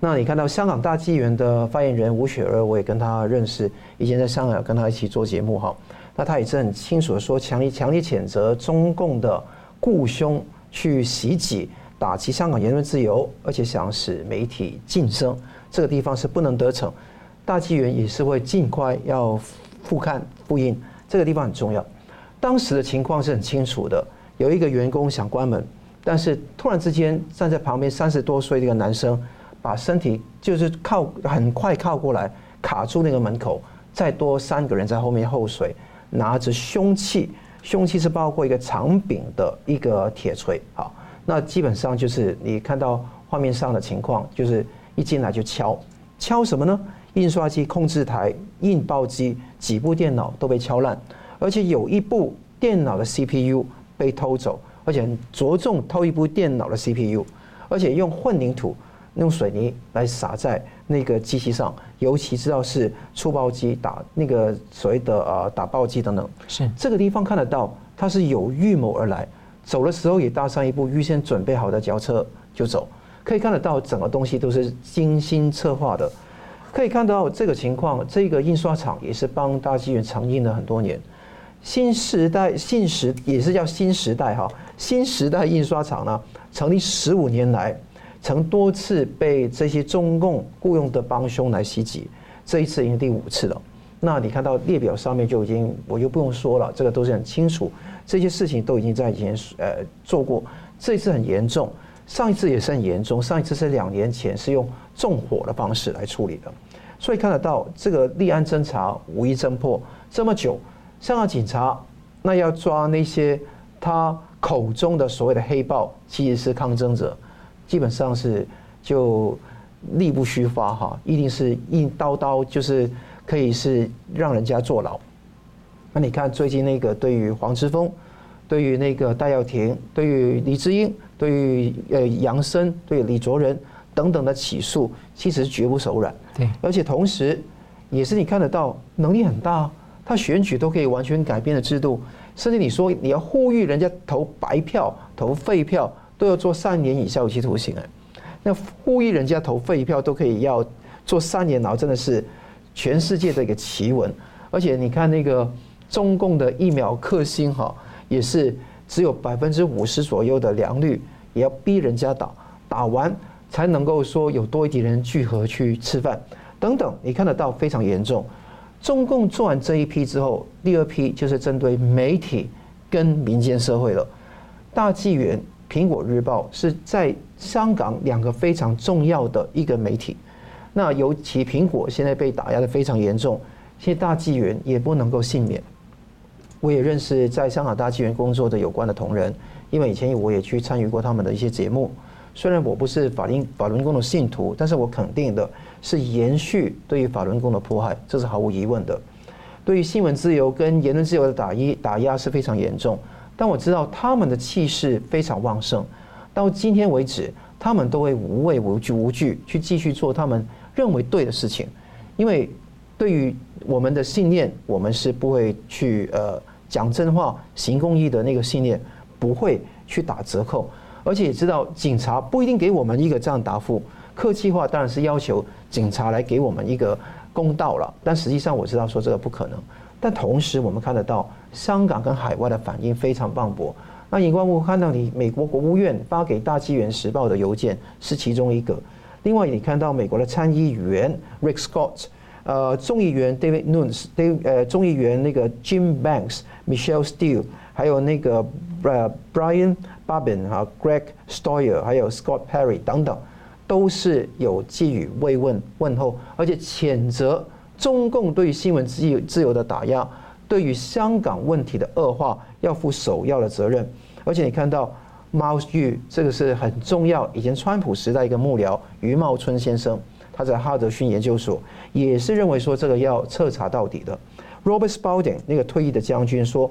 那你看到香港大纪元的发言人吴雪儿，我也跟他认识，以前在香港跟他一起做节目哈。那他也是很清楚的说，强烈强烈谴责中共的雇凶去袭击、打击香港言论自由，而且想使媒体噤声，这个地方是不能得逞。大纪元也是会尽快要复刊复印，这个地方很重要。当时的情况是很清楚的。有一个员工想关门，但是突然之间站在旁边三十多岁的一个男生，把身体就是靠很快靠过来卡住那个门口，再多三个人在后面后水，拿着凶器，凶器是包括一个长柄的一个铁锤。好，那基本上就是你看到画面上的情况，就是一进来就敲，敲什么呢？印刷机、控制台、印报机、几部电脑都被敲烂，而且有一部电脑的 CPU。被偷走，而且着重偷一部电脑的 CPU，而且用混凝土、用水泥来撒在那个机器上，尤其知道是出报机打那个所谓的呃打报机等等，是。这个地方看得到，他是有预谋而来，走的时候也搭上一部预先准备好的轿车就走，可以看得到整个东西都是精心策划的，可以看到这个情况，这个印刷厂也是帮大纪元长印了很多年。新时代新时也是叫新时代哈，新时代印刷厂呢，成立十五年来，曾多次被这些中共雇佣的帮凶来袭击，这一次已经第五次了。那你看到列表上面就已经，我就不用说了，这个都是很清楚，这些事情都已经在以前呃做过。这一次很严重，上一次也是很严重，上一次是两年前是用纵火的方式来处理的，所以看得到这个立案侦查无一侦破这么久。香港警察那要抓那些他口中的所谓的黑豹，其实是抗争者，基本上是就力不虚发哈，一定是一刀刀就是可以是让人家坐牢。那你看最近那个对于黄之锋，对于那个戴耀廷，对于黎智英，对于呃杨森，对于李卓人等等的起诉，其实绝不手软。对，而且同时也是你看得到能力很大。他选举都可以完全改变的制度，甚至你说你要呼吁人家投白票、投废票，都要做三年以下有期徒刑哎。那呼吁人家投废票都可以要做三年，然后真的是全世界的一个奇闻。而且你看那个中共的疫苗克星哈，也是只有百分之五十左右的良率，也要逼人家打，打完才能够说有多一点人聚合去吃饭等等，你看得到非常严重。中共做完这一批之后，第二批就是针对媒体跟民间社会了。大纪元、苹果日报是在香港两个非常重要的一个媒体。那尤其苹果现在被打压得非常严重，现在大纪元也不能够幸免。我也认识在香港大纪元工作的有关的同仁，因为以前我也去参与过他们的一些节目。虽然我不是法轮法轮功的信徒，但是我肯定的是延续对于法轮功的迫害，这是毫无疑问的。对于新闻自由跟言论自由的打压打压是非常严重，但我知道他们的气势非常旺盛，到今天为止，他们都会无畏无惧无惧去继续做他们认为对的事情，因为对于我们的信念，我们是不会去呃讲真话、行公益的那个信念，不会去打折扣。而且也知道警察不一定给我们一个这样答复，客气话当然是要求警察来给我们一个公道了。但实际上我知道说这个不可能。但同时我们看得到香港跟海外的反应非常磅礴。那荧光幕看到你美国国务院发给大纪元时报的邮件是其中一个。另外你看到美国的参议员 Rick Scott，呃，众议员 David Nunes，呃，众议员那个 Jim Banks，Michelle Steele，还有那个呃 Brian。Babin 哈，Greg Steuer 还有 Scott Perry 等等，都是有寄予慰问问候，而且谴责中共对新闻自由自由的打压，对于香港问题的恶化要负首要的责任。而且你看到猫玉这个是很重要，以前川普时代一个幕僚余茂春先生，他在哈德逊研究所也是认为说这个要彻查到底的。Robert Spalding 那个退役的将军说，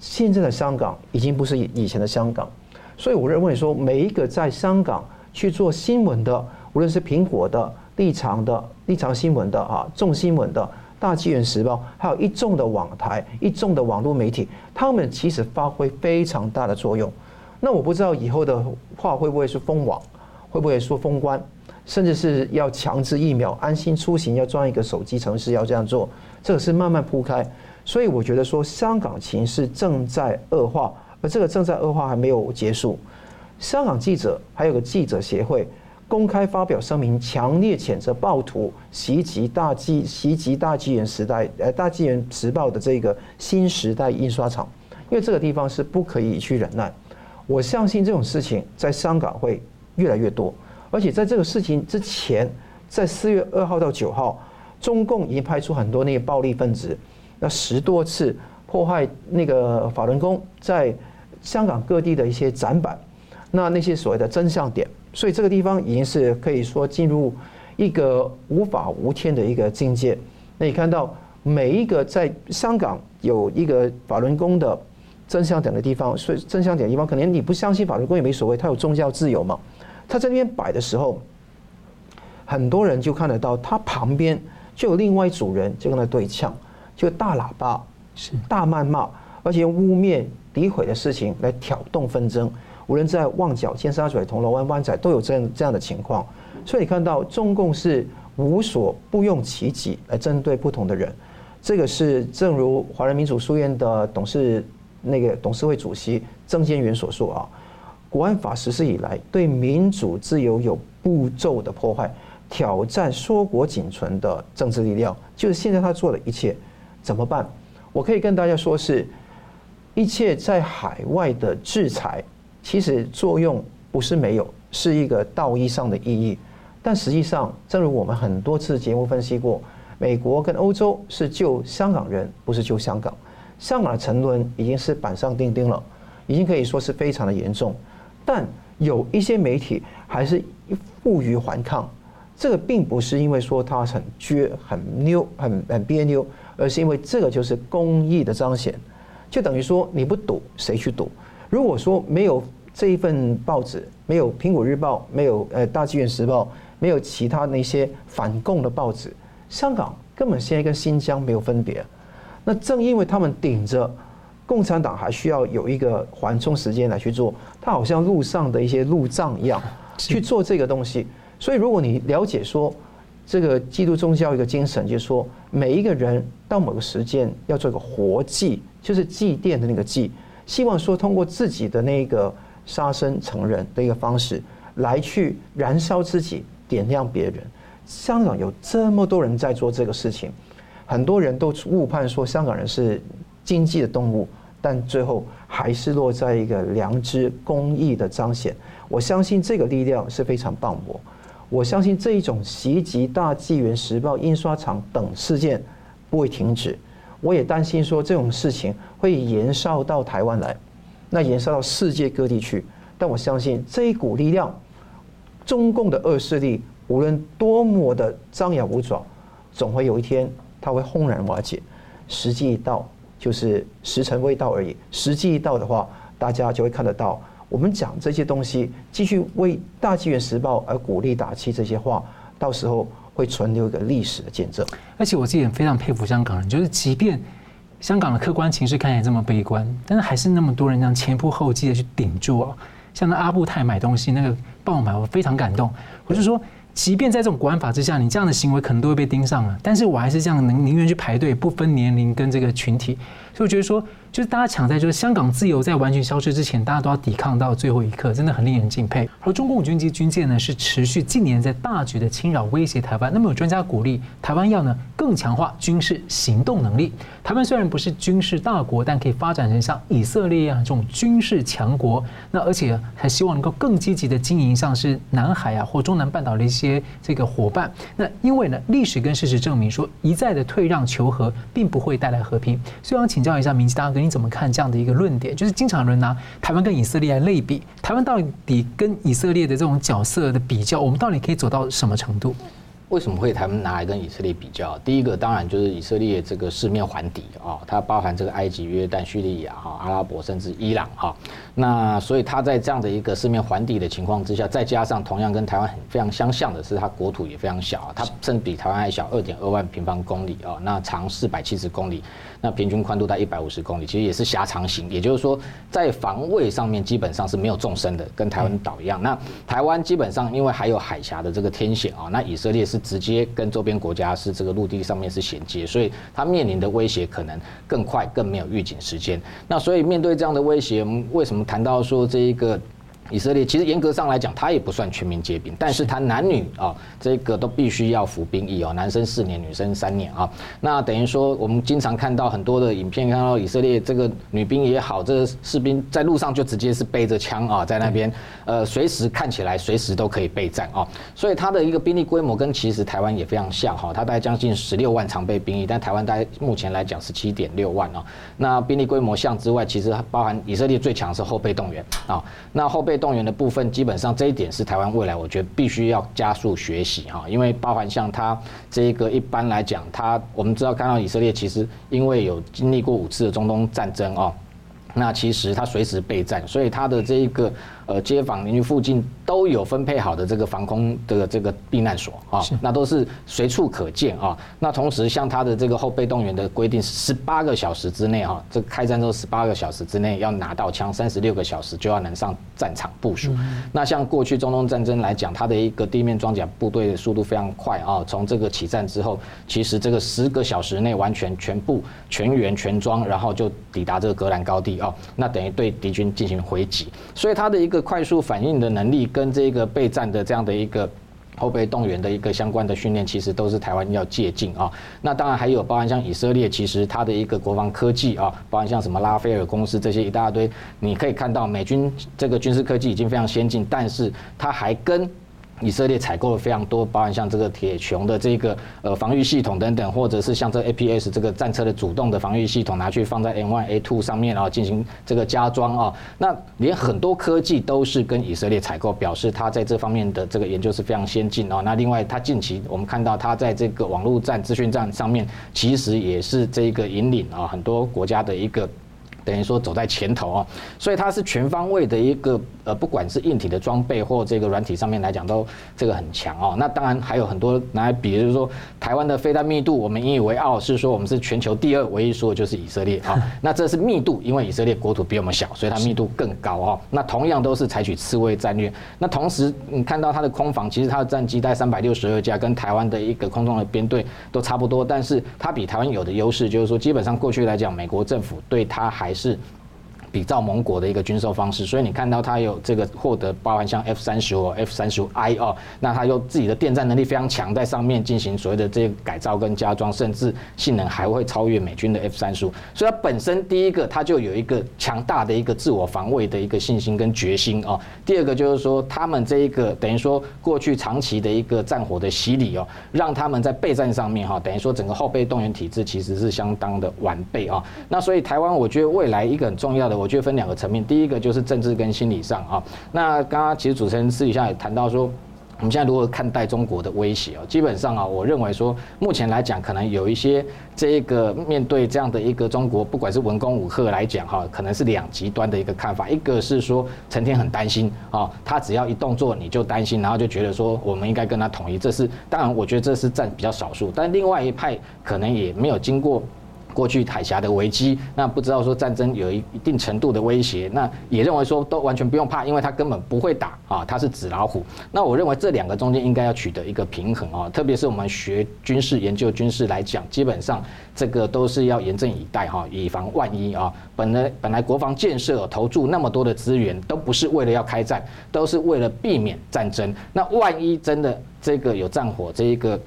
现在的香港已经不是以前的香港。所以我认为说，每一个在香港去做新闻的，无论是苹果的、立场的、立场新闻的啊、众新闻的、大纪元时报，还有一众的网台、一众的网络媒体，他们其实发挥非常大的作用。那我不知道以后的话会不会是封网，会不会说封关，甚至是要强制疫苗、安心出行要装一个手机程式要这样做，这个是慢慢铺开。所以我觉得说，香港情势正在恶化。而这个正在恶化还没有结束，香港记者还有个记者协会公开发表声明，强烈谴责暴徒袭击大纪袭击大纪元时代呃大纪元时报的这个新时代印刷厂，因为这个地方是不可以去忍耐。我相信这种事情在香港会越来越多，而且在这个事情之前，在四月二号到九号，中共已经派出很多那个暴力分子，那十多次破坏那个法轮功在。香港各地的一些展板，那那些所谓的真相点，所以这个地方已经是可以说进入一个无法无天的一个境界。那你看到每一个在香港有一个法轮功的真相点的地方，所以真相点的地方，可能你不相信法轮功也没所谓，他有宗教自由嘛。他在那边摆的时候，很多人就看得到，他旁边就有另外一组人就跟他对呛，就大喇叭是大谩骂，而且用污蔑。诋毁的事情来挑动纷争，无论在旺角、尖沙咀、铜锣湾、湾仔都有这样这样的情况，所以你看到中共是无所不用其极来针对不同的人，这个是正如华人民主书院的董事那个董事会主席曾建元所说啊，国安法实施以来对民主自由有步骤的破坏，挑战硕果仅存的政治力量，就是现在他做的一切怎么办？我可以跟大家说是。一切在海外的制裁，其实作用不是没有，是一个道义上的意义。但实际上，正如我们很多次节目分析过，美国跟欧洲是救香港人，不是救香港。香港的沉沦已经是板上钉钉了，已经可以说是非常的严重。但有一些媒体还是负隅顽抗，这个并不是因为说他很倔、很扭、很很别扭，而是因为这个就是公义的彰显。就等于说你不赌谁去赌？如果说没有这一份报纸，没有苹果日报，没有呃大纪元时报，没有其他那些反共的报纸，香港根本现在跟新疆没有分别。那正因为他们顶着共产党还需要有一个缓冲时间来去做，他好像路上的一些路障一样去做这个东西。所以如果你了解说这个基督宗教一个精神，就是说每一个人到某个时间要做一个活祭，就是祭奠的那个祭，希望说通过自己的那个杀身成仁的一个方式，来去燃烧自己，点亮别人。香港有这么多人在做这个事情，很多人都误判说香港人是经济的动物，但最后还是落在一个良知、公益的彰显。我相信这个力量是非常磅礴。我相信这一种袭击大纪元时报印刷厂等事件不会停止。我也担心说这种事情会延烧到台湾来，那延烧到世界各地去。但我相信这一股力量，中共的恶势力。无论多么的张牙舞爪，总会有一天它会轰然瓦解。时机一到，就是时辰未到而已。时机一到的话，大家就会看得到。我们讲这些东西，继续为《大纪元时报》而鼓励打气，这些话到时候会存留一个历史的见证。而且我自己也非常佩服香港人，就是即便香港的客观情势看起来这么悲观，但是还是那么多人这样前仆后继的去顶住啊。像那阿布泰买东西那个爆买，我非常感动。我就说。即便在这种国安法之下，你这样的行为可能都会被盯上了，但是我还是这样，能宁愿去排队，不分年龄跟这个群体。所以我觉得说，就是大家抢在就是香港自由在完全消失之前，大家都要抵抗到最后一刻，真的很令人敬佩。而中共军机军舰呢，是持续近年在大举的侵扰威胁台湾。那么有专家鼓励台湾要呢更强化军事行动能力。台湾虽然不是军事大国，但可以发展成像以色列一样这种军事强国。那而且还希望能够更积极的经营像是南海啊或中南半岛的一些这个伙伴。那因为呢历史跟事实证明说，一再的退让求和并不会带来和平。所以想请教一下明基大哥，你怎么看这样的一个论点？就是经常人拿台湾跟以色列来类比，台湾到底跟以色列的这种角色的比较，我们到底可以走到什么程度？为什么会台湾拿来跟以色列比较？第一个当然就是以色列这个四面环敌啊，它包含这个埃及、约旦、叙利亚哈、阿拉伯甚至伊朗哈。那所以它在这样的一个四面环敌的情况之下，再加上同样跟台湾很非常相像的是，它国土也非常小，它甚至比台湾还小二点二万平方公里啊，那长四百七十公里。那平均宽度在一百五十公里，其实也是狭长型，也就是说，在防卫上面基本上是没有纵深的，跟台湾岛一样。那台湾基本上因为还有海峡的这个天险啊，那以色列是直接跟周边国家是这个陆地上面是衔接，所以它面临的威胁可能更快，更没有预警时间。那所以面对这样的威胁，我们为什么谈到说这一个？以色列其实严格上来讲，他也不算全民皆兵，但是他男女啊，这个都必须要服兵役哦，男生四年，女生三年啊。那等于说，我们经常看到很多的影片，看到以色列这个女兵也好，这个士兵在路上就直接是背着枪啊，在那边，呃，随时看起来随时都可以备战啊。所以它的一个兵力规模跟其实台湾也非常像哈，它大概将近十六万常备兵役，但台湾大概目前来讲是七点六万啊。那兵力规模像之外，其实包含以色列最强是后备动员啊，那后备。动员的部分，基本上这一点是台湾未来我觉得必须要加速学习哈，因为包含像它这一个一般来讲，它我们知道看到以色列其实因为有经历过五次的中东战争哦，那其实它随时备战，所以它的这一个。呃，街坊邻居附近都有分配好的这个防空的这个避难所啊，那都是随处可见啊。那同时，像他的这个后备动员的规定是十八个小时之内啊，这开战之后十八个小时之内要拿到枪，三十六个小时就要能上战场部署。那像过去中东战争来讲，它的一个地面装甲部队的速度非常快啊，从这个起战之后，其实这个十个小时内完全全部全员全装，然后就抵达这个格兰高地啊，那等于对敌军进行回击，所以它的一个。快速反应的能力跟这个备战的这样的一个后备动员的一个相关的训练，其实都是台湾要借鉴啊。那当然还有包含像以色列，其实它的一个国防科技啊，包含像什么拉斐尔公司这些一大堆，你可以看到美军这个军事科技已经非常先进，但是它还跟。以色列采购了非常多，包含像这个铁穹的这个呃防御系统等等，或者是像这 APS 这个战车的主动的防御系统，拿去放在 M1 A2 上面，然后进行这个加装啊。那连很多科技都是跟以色列采购，表示他在这方面的这个研究是非常先进啊。那另外，他近期我们看到他在这个网络战、资讯战上面，其实也是这个引领啊很多国家的一个。等于说走在前头哦，所以它是全方位的一个呃，不管是硬体的装备或这个软体上面来讲，都这个很强哦。那当然还有很多拿来比，就是说台湾的飞弹密度，我们引以为傲，是说我们是全球第二，唯一说的就是以色列啊。那这是密度，因为以色列国土比我们小，所以它密度更高哦。那同样都是采取刺猬战略，那同时你看到它的空防，其实它的战机在三百六十二架，跟台湾的一个空中的编队都差不多，但是它比台湾有的优势就是说，基本上过去来讲，美国政府对它还是。比照盟国的一个军售方式，所以你看到它有这个获得包含像 F 三十五、F 三十五 I 哦，那它又自己的电站能力非常强，在上面进行所谓的这个改造跟加装，甚至性能还会超越美军的 F 三十五。所以它本身第一个它就有一个强大的一个自我防卫的一个信心跟决心哦。第二个就是说，他们这一个等于说过去长期的一个战火的洗礼哦，让他们在备战上面哈，等于说整个后备动员体制其实是相当的完备啊。那所以台湾，我觉得未来一个很重要的。我觉得分两个层面，第一个就是政治跟心理上啊。那刚刚其实主持人私底下也谈到说，我们现在如何看待中国的威胁啊？基本上啊，我认为说，目前来讲，可能有一些这个面对这样的一个中国，不管是文攻武吓来讲哈，可能是两极端的一个看法。一个是说，成天很担心啊，他只要一动作你就担心，然后就觉得说我们应该跟他统一。这是当然，我觉得这是占比较少数，但另外一派可能也没有经过。过去海峡的危机，那不知道说战争有一一定程度的威胁，那也认为说都完全不用怕，因为他根本不会打啊，他是纸老虎。那我认为这两个中间应该要取得一个平衡啊，特别是我们学军事研究军事来讲，基本上这个都是要严阵以待哈，以防万一啊。本来本来国防建设投注那么多的资源，都不是为了要开战，都是为了避免战争。那万一真的这个有战火，这一个。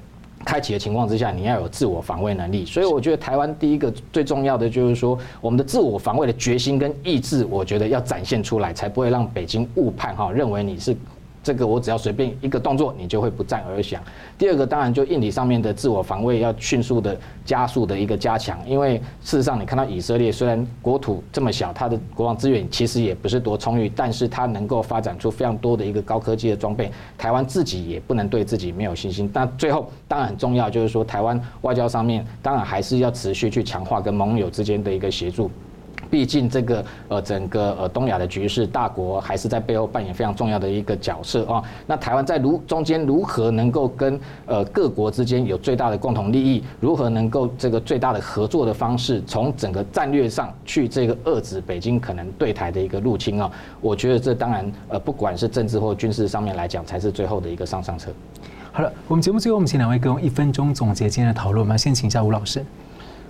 开启的情况之下，你要有自我防卫能力，所以我觉得台湾第一个最重要的就是说，我们的自我防卫的决心跟意志，我觉得要展现出来，才不会让北京误判哈，认为你是。这个我只要随便一个动作，你就会不战而降。第二个当然就硬体上面的自我防卫要迅速的加速的一个加强，因为事实上你看到以色列虽然国土这么小，它的国防资源其实也不是多充裕，但是它能够发展出非常多的一个高科技的装备。台湾自己也不能对自己没有信心。但最后当然很重要就是说，台湾外交上面当然还是要持续去强化跟盟友之间的一个协助。毕竟这个呃整个呃东亚的局势，大国还是在背后扮演非常重要的一个角色啊。那台湾在如中间如何能够跟呃各国之间有最大的共同利益，如何能够这个最大的合作的方式，从整个战略上去这个遏制北京可能对台的一个入侵啊？我觉得这当然呃不管是政治或军事上面来讲，才是最后的一个上上策。好了，我们节目最后我们请两位跟我一分钟总结今天的讨论，我们先请一下吴老师。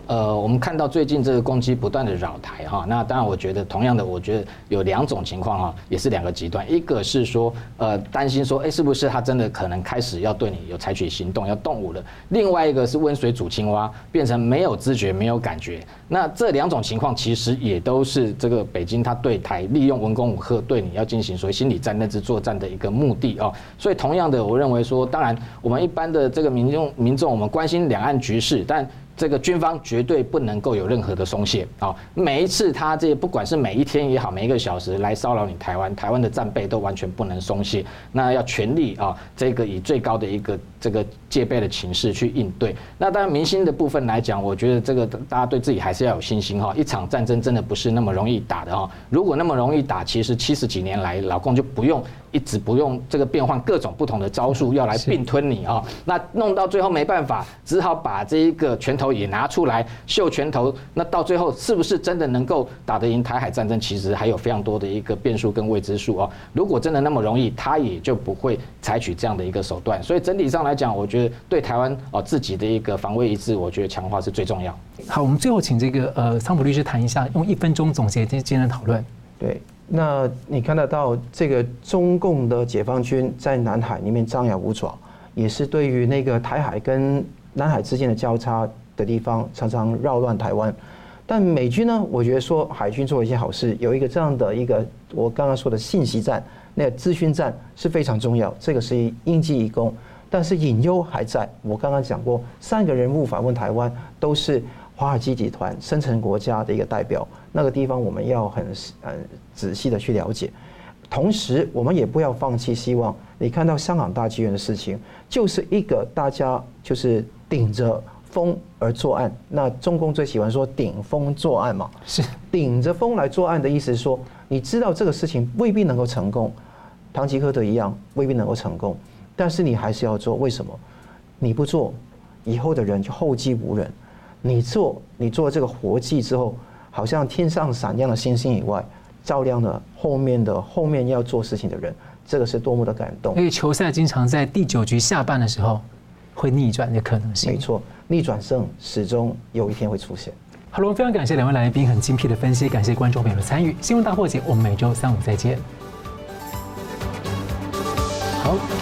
呃，我们看到最近这个攻击不断的扰台哈，那当然我觉得同样的，我觉得有两种情况哈，也是两个极端，一个是说呃担心说，哎，是不是他真的可能开始要对你有采取行动，要动武了？另外一个是温水煮青蛙，变成没有知觉、没有感觉。那这两种情况其实也都是这个北京他对台利用文攻武吓对你要进行所谓心理战、认知作战的一个目的哦。所以同样的，我认为说，当然我们一般的这个民众民众，我们关心两岸局势，但这个军方绝对不能够有任何的松懈啊！每一次他这不管是每一天也好，每一个小时来骚扰你台湾，台湾的战备都完全不能松懈。那要全力啊，这个以最高的一个这个戒备的情势去应对。那当然明星的部分来讲，我觉得这个大家对自己还是要有信心哈。一场战争真的不是那么容易打的哈。如果那么容易打，其实七十几年来老共就不用。一直不用这个变换各种不同的招数，要来并吞你啊！那弄到最后没办法，只好把这一个拳头也拿出来秀拳头。那到最后是不是真的能够打得赢台海战争？其实还有非常多的一个变数跟未知数哦。如果真的那么容易，他也就不会采取这样的一个手段。所以整体上来讲，我觉得对台湾哦自己的一个防卫意志，我觉得强化是最重要。好，我们最后请这个呃桑普律师谈一下，用一分钟总结今天的讨论。对。那你看得到这个中共的解放军在南海里面张牙舞爪，也是对于那个台海跟南海之间的交叉的地方，常常扰乱台湾。但美军呢，我觉得说海军做了一些好事，有一个这样的一个我刚刚说的信息战，那个资讯战是非常重要，这个是应记一功。但是隐忧还在，我刚刚讲过，三个人物访问台湾都是。华尔街集团深层国家的一个代表，那个地方我们要很呃仔细的去了解，同时我们也不要放弃希望。你看到香港大剧院的事情，就是一个大家就是顶着风而作案。那中共最喜欢说顶风作案嘛，是顶着风来作案的意思是说，你知道这个事情未必能够成功，唐吉诃德一样未必能够成功，但是你还是要做。为什么？你不做，以后的人就后继无人。你做，你做这个活计之后，好像天上闪亮的星星以外，照亮了后面的后面要做事情的人。这个是多么的感动！因为球赛经常在第九局下半的时候会逆转的可能性。没错，逆转胜始终有一天会出现。好了，非常感谢两位来宾很精辟的分析，感谢观众朋友的参与。新闻大破解，我们每周三五再见。好。